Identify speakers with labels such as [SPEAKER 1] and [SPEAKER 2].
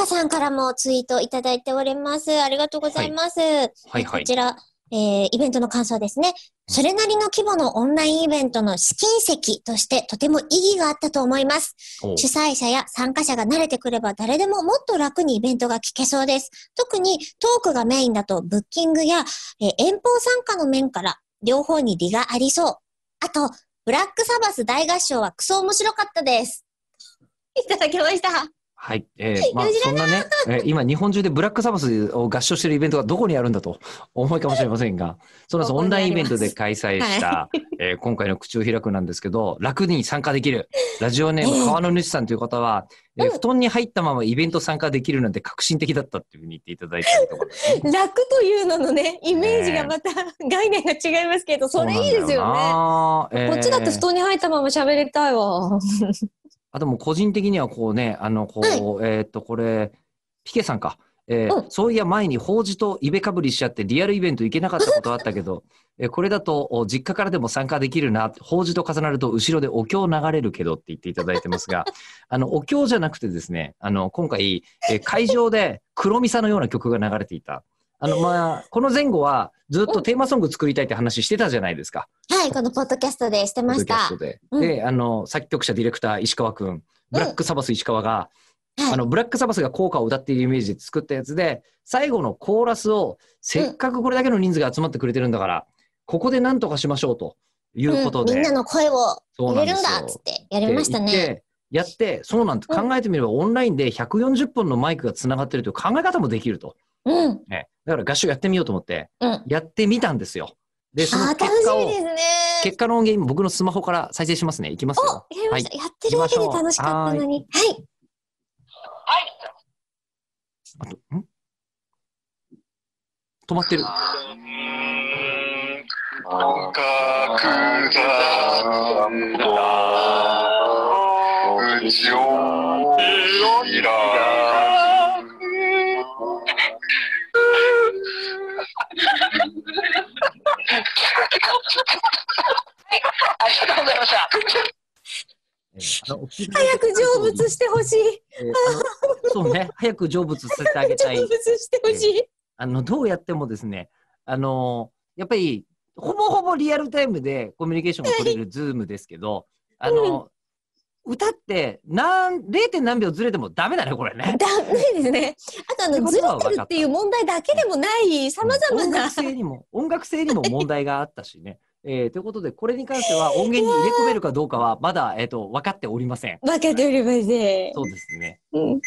[SPEAKER 1] かさんからもツイートいただいております。ありがとうございます。
[SPEAKER 2] はいはい
[SPEAKER 1] こちら、えー、イベントの感想ですね。それなりの規模のオンラインイベントの試金石としてとても意義があったと思います。
[SPEAKER 2] お
[SPEAKER 1] 主催者や参加者が慣れてくれば誰でももっと楽にイベントが聞けそうです。特にトークがメインだとブッキングや、えー遠方参加の面から両方に利がありそう。あと、ブラックサバス大合唱はクソ面白かったです。いただきました。
[SPEAKER 2] はい。えー、まあそんなね、えー今、日本中でブラックサバスを合唱してるイベントがどこにあるんだと思いかもしれませんが、そうなんです。オンラインイベントで開催した、えー今回の口を開くなんですけど、楽に参加できる。ラジオネーム、川野主さんという方は、えー布団に入ったままイベント参加できるなんて革新的だったっていうふうに言っていただいたりとかね。
[SPEAKER 1] 楽というののね、イメージがまた概念が違いますけど、それいいですよね。
[SPEAKER 2] ね
[SPEAKER 1] こっちだって布団に入ったまま喋りたいわ。
[SPEAKER 2] あともう個人的にはこうね、あの、こう、えーっと、これ、ピケさんか。えー
[SPEAKER 1] うん
[SPEAKER 2] そういや前に法事とイベかぶりしちゃってリアルイベント行けなかったことあったけど、えーこれだとお実家からでも参加できるな、法事と重なると後ろでお経流れるけどって言っていただいてますが、あの、お経じゃなくてですね、あの、今回、えー会場で黒ミサのような曲が流れていた。あの、まあ、この前後はずっとテーマソング作りたいって話してたじゃないですか。
[SPEAKER 1] はい、このポッドキャストでしてました
[SPEAKER 2] ポッドキャスト。で。
[SPEAKER 1] うん
[SPEAKER 2] で、あの、作曲者、ディレクター、石川くん、ブラックサバス石川が、
[SPEAKER 1] はい
[SPEAKER 2] あの、ブラックサバスが効果を歌っているイメージで作ったやつで、最後のコーラスを、せっかくこれだけの人数が集まってくれてるんだから、ここで何とかしましょうということで。
[SPEAKER 1] うんみんなの声を入れるんだっつってやりましたね。
[SPEAKER 2] やって、そうなんです。
[SPEAKER 1] うん
[SPEAKER 2] 考えてみれば、オンラインで140本のマイクがつながってるという考え方もできると。
[SPEAKER 1] うん。
[SPEAKER 2] ね。だから合唱やってみようと思って、
[SPEAKER 1] うん。
[SPEAKER 2] やってみたんですよ。で、その結果を
[SPEAKER 1] 楽しみで、すね。
[SPEAKER 2] 結果の音源、僕のスマホから再生しますね。いきますよ。
[SPEAKER 1] お、やりました。やってるだけで楽しかったのに。はい。
[SPEAKER 2] あと、ん？止まってる。
[SPEAKER 3] ありがとうございました。
[SPEAKER 1] 早く成仏してほしい。
[SPEAKER 2] えーそうね、早く成仏させてあげたい
[SPEAKER 1] 成。仏してほしい。
[SPEAKER 2] あの、どうやってもですね、あの、やっぱり、ほぼほぼリアルタイムでコミュニケーションが取れるズームですけど、あの、歌って、なん、0. 点何秒ずれてもダメだね、これね。
[SPEAKER 1] ダメですね。あとあの、ずれてるっていう問題だけでもない、様々な
[SPEAKER 2] 音楽。性にも、音楽性にも問題があったしね。えーということで、これに関しては 音源に入れ込めるかどうかは、まだ、えっ、と、分かっておりません。
[SPEAKER 1] 分かっておりません。
[SPEAKER 2] そうですね。
[SPEAKER 1] うん